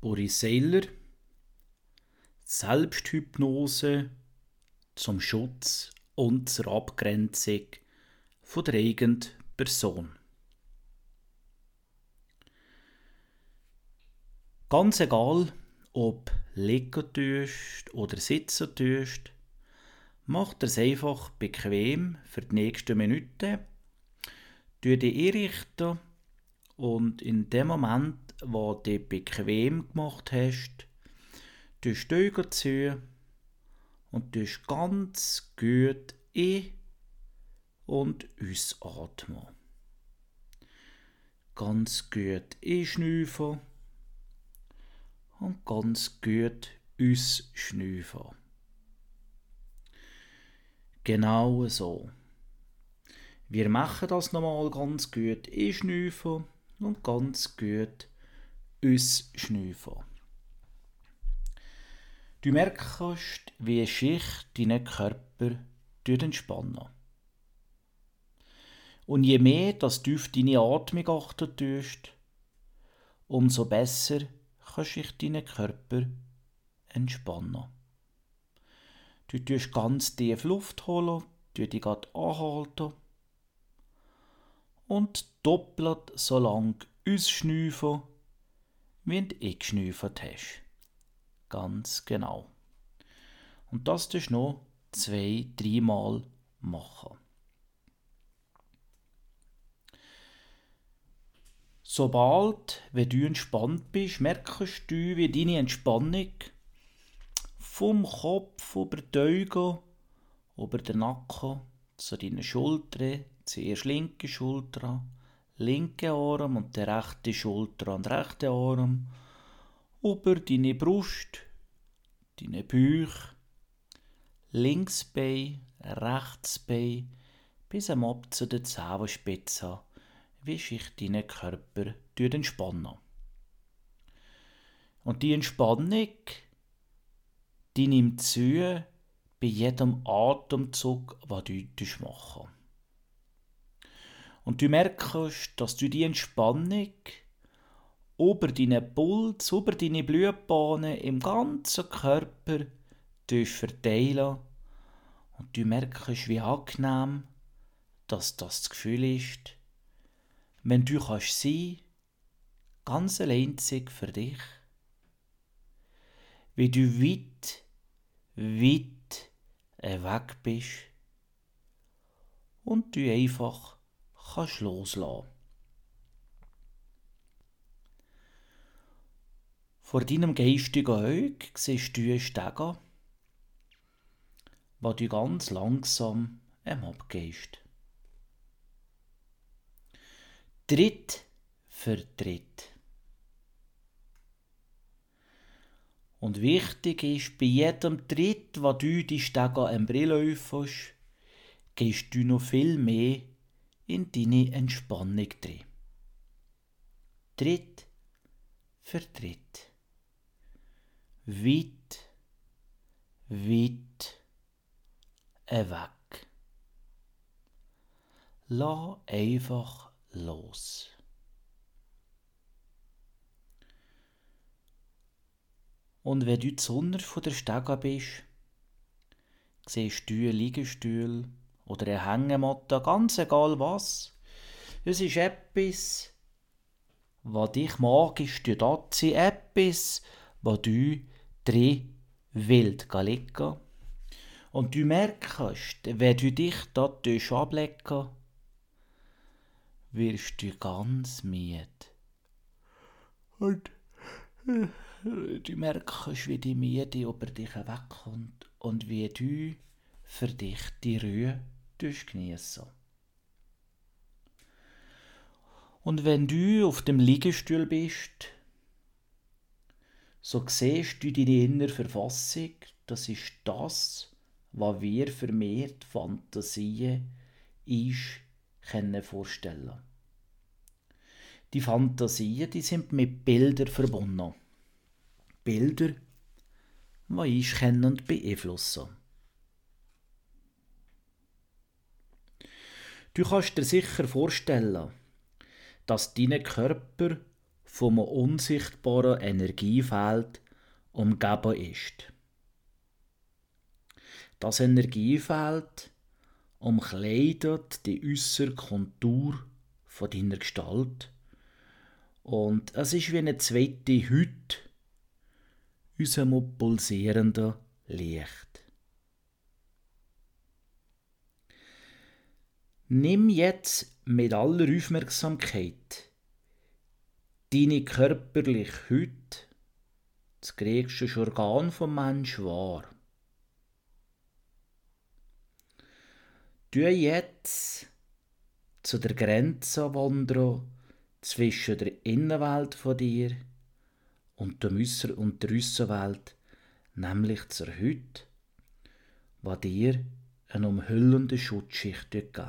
Boris Seiler Selbsthypnose zum Schutz und zur Abgrenzung von der eigenen Person. Ganz egal, ob liegen tust oder sitzen tust, mach es einfach bequem für die nächsten Minuten. Du dich einrichten und in dem Moment, wo du dich bequem gemacht hast, du die zu und tust ganz gut ein- und ausatmen. Ganz gut einschnüfen und ganz gut ausschnüfen. Genau so. Wir machen das nochmal ganz gut einschnüfen und ganz gut ausschnüfen. Du merkst, wie sich deinen Körper entspannen. Und je mehr dass du auf deine Atmung achten tust, umso besser kannst du deinen Körper entspannen. Du tust ganz tief Luft holen, du dich anhalten und doppelt so lang ausschnüfen, wie du eingeschnüffelt hast. Ganz genau. Und das tust du noch zwei, dreimal machen. Sobald, wenn du entspannt bist, merkst du, wie deine Entspannung vom Kopf über die Augen, über den Nacken, zu deinen Schultern, zuerst linke Schulter, linke Arm und der rechte Schulter und rechte Arm, über deine Brust, deine Bauch, links Bein, rechts Bein, bis am ab zu der Zehenspitze, wie sich deinen Körper entspannen. Und die Entspannung, die nimmt zu bei jedem Atemzug, was du machen Und du merkst, dass du die Entspannung über deinen Puls, über deine Blutbahnen im ganzen Körper verteilen. Und du merkst, wie angenehm dass das, Gefühl ist, wenn du kannst sein, ganz alleinzig für dich, wie du weit, weit weg bist. Und du einfach kannst loslassen. Vor deinem geistigen Auge siehst du Stege, wo du ganz langsam abgehst. Tritt für Tritt. Und wichtig ist, bei jedem Tritt, wo du die Stege am läufst, gehst du noch viel mehr in deine Entspannung drin. Tritt für Tritt weit, weit weg. Lass einfach los. Und wenn du Sonne von der Stege bist, siehst du einen Liegestuhl oder eine Hängematte, ganz egal was. Es ist etwas, was dich magisch dort sein, etwas, was du drin wild liegen. Und du merkst, wenn du dich dort ablegen wirst du ganz müde. Und äh, du merkst, wie die Miete über dich wegkommt und wie du für dich die Ruhe geniessen Und wenn du auf dem Liegestuhl bist, so siehst du deine innere Verfassung, das ist das, was wir vermehrt Fantasien ist, können vorstellen. Die Fantasien, die sind mit Bildern verbunden. Bilder, die ich kennen und Du kannst dir sicher vorstellen, dass dein Körper vom unsichtbaren Energiefeld umgeben ist. Das Energiefeld umkleidet die äußere Kontur von deiner Gestalt und es ist wie eine zweite Hütte unserem pulsierenden Licht. Nimm jetzt mit aller Aufmerksamkeit deine körperliche Hütte, das größte Organ vom Mensch, wahr. Du jetzt zu der Grenze wandern zwischen der Innenwelt von dir und der, Äusser und der Aussenwelt, nämlich zur Hütte, die dir eine umhüllende Schutzschicht gibt.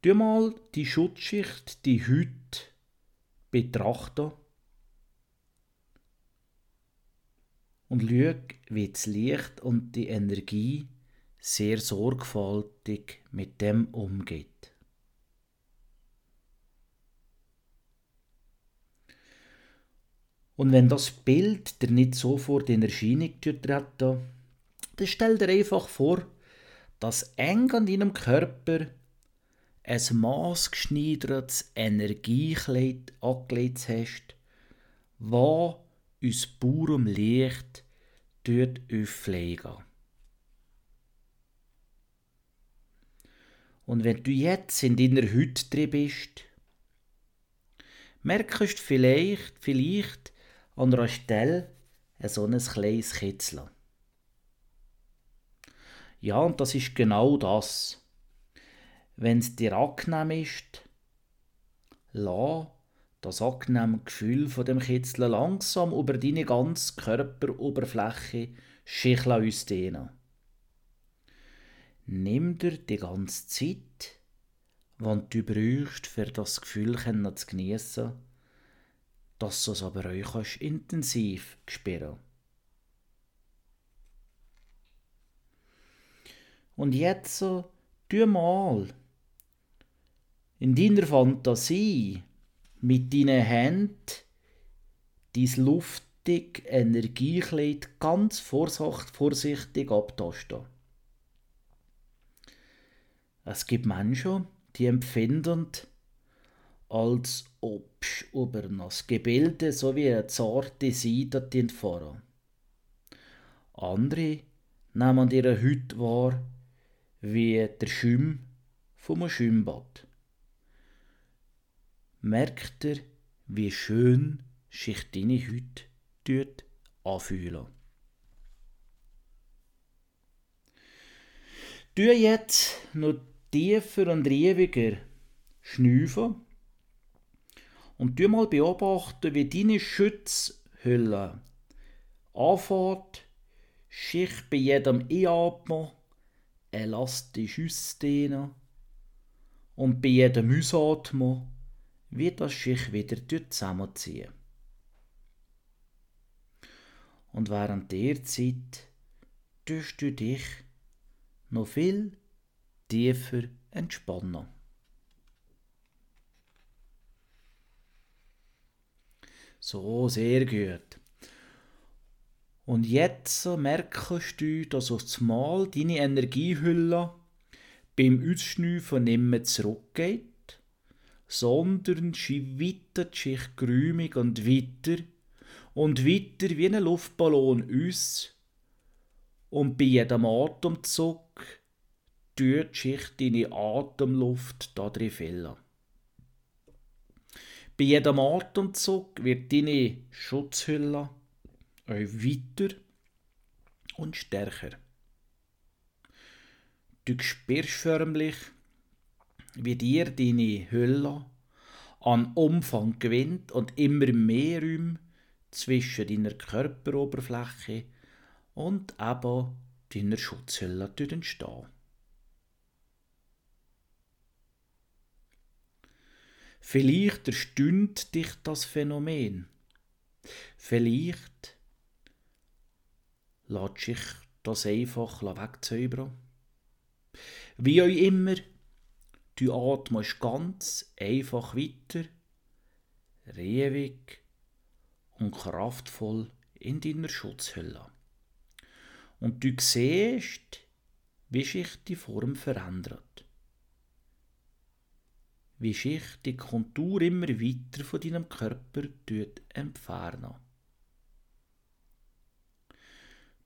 Du mal die Schutzschicht, die Hütte, betrachten und schau, wie das Licht und die Energie sehr sorgfältig mit dem umgeht. Und wenn das Bild dir nicht sofort in Erscheinung tritt, dann stell dir einfach vor, dass eng an deinem Körper ein maßgeschneidertes Energiekleid angelegt hast, wo uns purem Licht dort auflegen. Und wenn du jetzt in deiner Hütte drin bist, merkst du vielleicht, vielleicht an einer Stelle so ein kleines Kitzeln. Ja, und das ist genau das. Wenn es dir angenehm ist, lass das angenehme Gefühl von dem Kitzeln langsam über deine ganze Körperoberfläche schicheln ausdehnen. Nimm dir die ganze Zeit, wann du brauchst, für das Gefühl zu genießen, dass du es aber euch kannst intensiv spüren. Und jetzt so, tu mal in deiner Fantasie mit deinen Händen dein luftig Energiekleid ganz vorsichtig abtasten. Es gibt Menschen, die empfinden, als ob über das Gebilde so wie eine zarte Seide fahren. Andere nehmen ihre Hütte wahr wie der Schwimm vom Schwimmbad. Merkt ihr, wie schön sich deine dort anfühlen? Du jetzt noch tiefer und riebiger schnüfen und du mal beobachten, wie deine Schutzhülle anfängt, sich bei jedem Einatmen elastisch ausdehnen und bei jedem Ausatmen wie das sich wieder zusammenziehen. Und während der Zeit tust du dich noch viel tiefer entspannen. So, sehr gut. Und jetzt merkst du, dass auf das Mal deine Energiehülle beim Ausschnüfen nicht mehr zurückgeht, sondern sie sich geräumig und weiter und weiter wie ein Luftballon aus. Und bei jedem Atemzug tut sich deine Atemluft da drin füllen. Bei jedem Atemzug wird deine Schutzhülle euch weiter und stärker. Du spürst förmlich, wie dir deine Hülle an Umfang gewinnt und immer mehr Räume zwischen deiner Körperoberfläche und eben deiner Schutzhülle entstehen. Vielleicht erstaunt dich das Phänomen. Vielleicht lässt sich das einfach wegzaubern. Wie auch immer, du atmest ganz einfach weiter riewig und kraftvoll in deiner Schutzhülle. Und du siehst, wie sich die Form verändert. Wie sich die Kontur immer weiter von deinem Körper entfernen.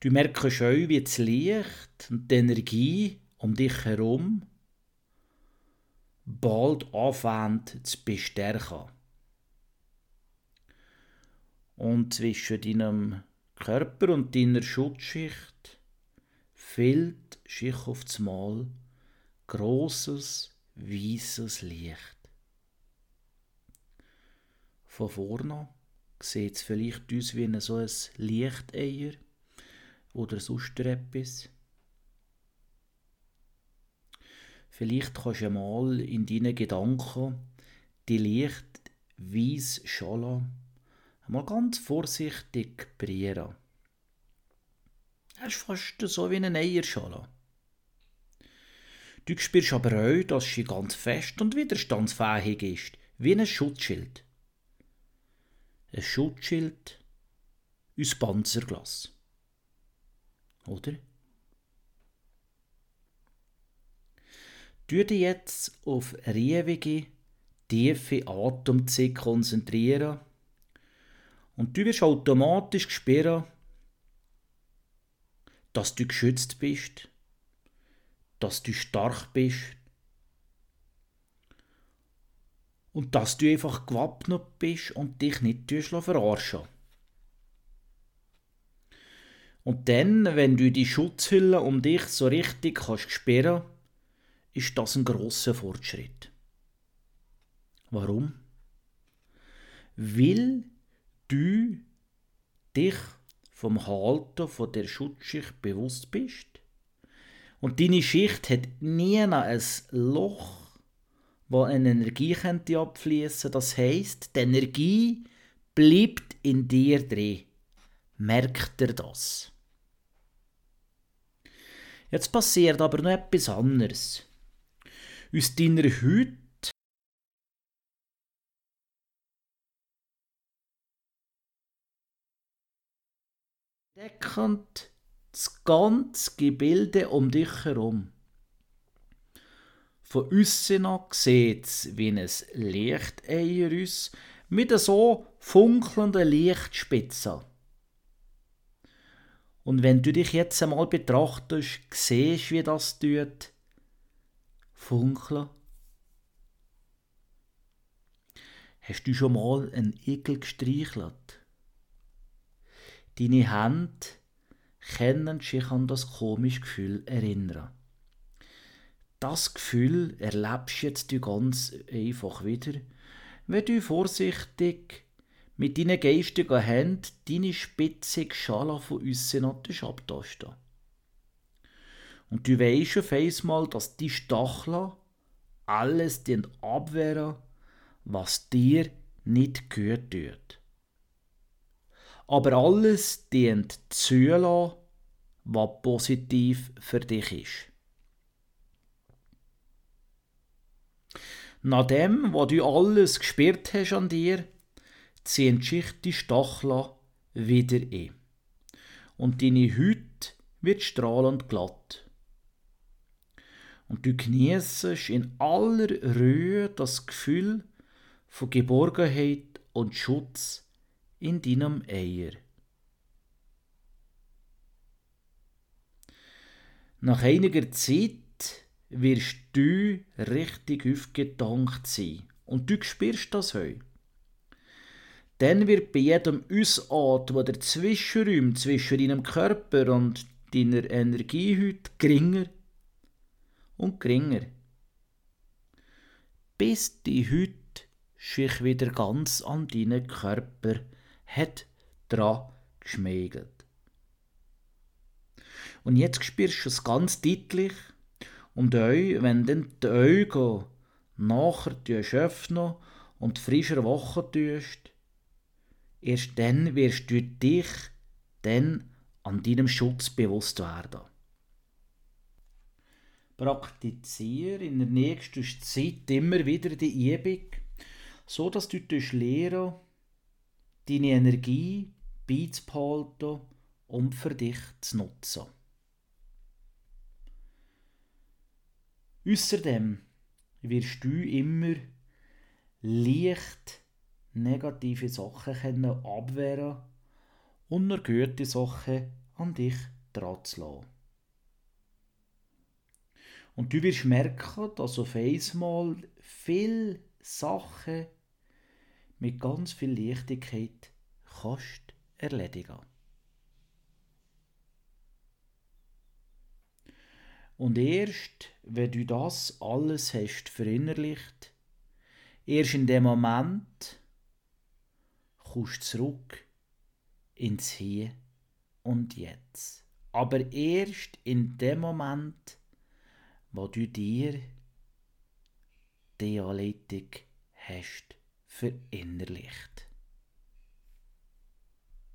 Du merkst auch, wie das Licht und die Energie um dich herum bald anfängt zu bestärken. Und zwischen deinem Körper und deiner Schutzschicht fehlt sich auf das Mal grosses, weißes Licht. Von vorne sieht es vielleicht aus wie so ein Lichteier oder sonst etwas. Vielleicht kannst du mal in deinen Gedanken die leicht weiße Schale mal ganz vorsichtig brieren. Das ist fast so wie eine Eierschale. Du spürst aber auch, dass sie ganz fest und widerstandsfähig ist, wie ein Schutzschild. Ein Schutzschild aus Panzerglas. Oder? Du dich jetzt auf riewige, tiefe Atemzüge konzentrieren und du wirst automatisch spüren, dass du geschützt bist, dass du stark bist und dass du einfach gewappnet bist und dich nicht verarschen. Und dann, wenn du die Schutzhülle um dich so richtig kannst sperren, ist das ein großer Fortschritt. Warum? Weil du dich vom Halten von der Schutzschicht bewusst bist und deine Schicht hat nie ein Loch, wo eine Energie könnte abfließen. Das heißt, die Energie bleibt in dir drin. Merkt ihr das? Jetzt passiert aber noch etwas anderes. Aus deiner Haut deckend das ganze Gebilde um dich herum. Von außen sieht es wie ein Lichteier aus, mit so funkelnden Lichtspitzen. Und wenn du dich jetzt einmal betrachtest, siehst wie das tut, funkeln. Hast du schon mal einen Igel gestreichelt? Deine Hände können sich an das komische Gefühl erinnern. Das Gefühl erlebst jetzt du ganz einfach wieder, wenn du vorsichtig mit deinen geistigen Händen deine spitzige Schale von aussen abtasten. Und du weisst auf einmal, dass die Stacheln alles abwehren, was dir nicht gut tut aber alles dient zulassen, was positiv für dich ist. Nachdem, was du alles gespürt hast an dir, ziehen sich die Stacheln wieder ein. Und deine Haut wird strahlend glatt. Und du genießt in aller Ruhe das Gefühl von Geborgenheit und Schutz in deinem Eier. Nach einiger Zeit wirst du richtig aufgedankt sein und du spürst das heu. Dann wird bei jedem Ausatmen der Zwischenraum zwischen deinem Körper und deiner Energiehütte geringer und geringer, bis die Hütte sich wieder ganz an deinen Körper hat dran geschmägelt. Und jetzt spürst du es ganz deutlich und euch, wenn dann die Augen nachher öffnen und frischer wachen tust, erst dann wirst du dich dann an deinem Schutz bewusst werden. Praktiziere in der nächsten Zeit immer wieder die Übung, so dass du lernen deine Energie beizubehalten und für dich zu nutzen. Außerdem wirst du immer leicht negative Sachen können abwehren und nur gute Sachen an dich dran zu lassen. Und du wirst merken, dass auf einmal viele Sachen mit ganz viel Leichtigkeit kannst erledigen. Und erst, wenn du das alles hast verinnerlicht, erst in dem Moment kommst du zurück ins Hier und Jetzt. Aber erst in dem Moment, wo du dir die Anleitung hast verinnerlicht.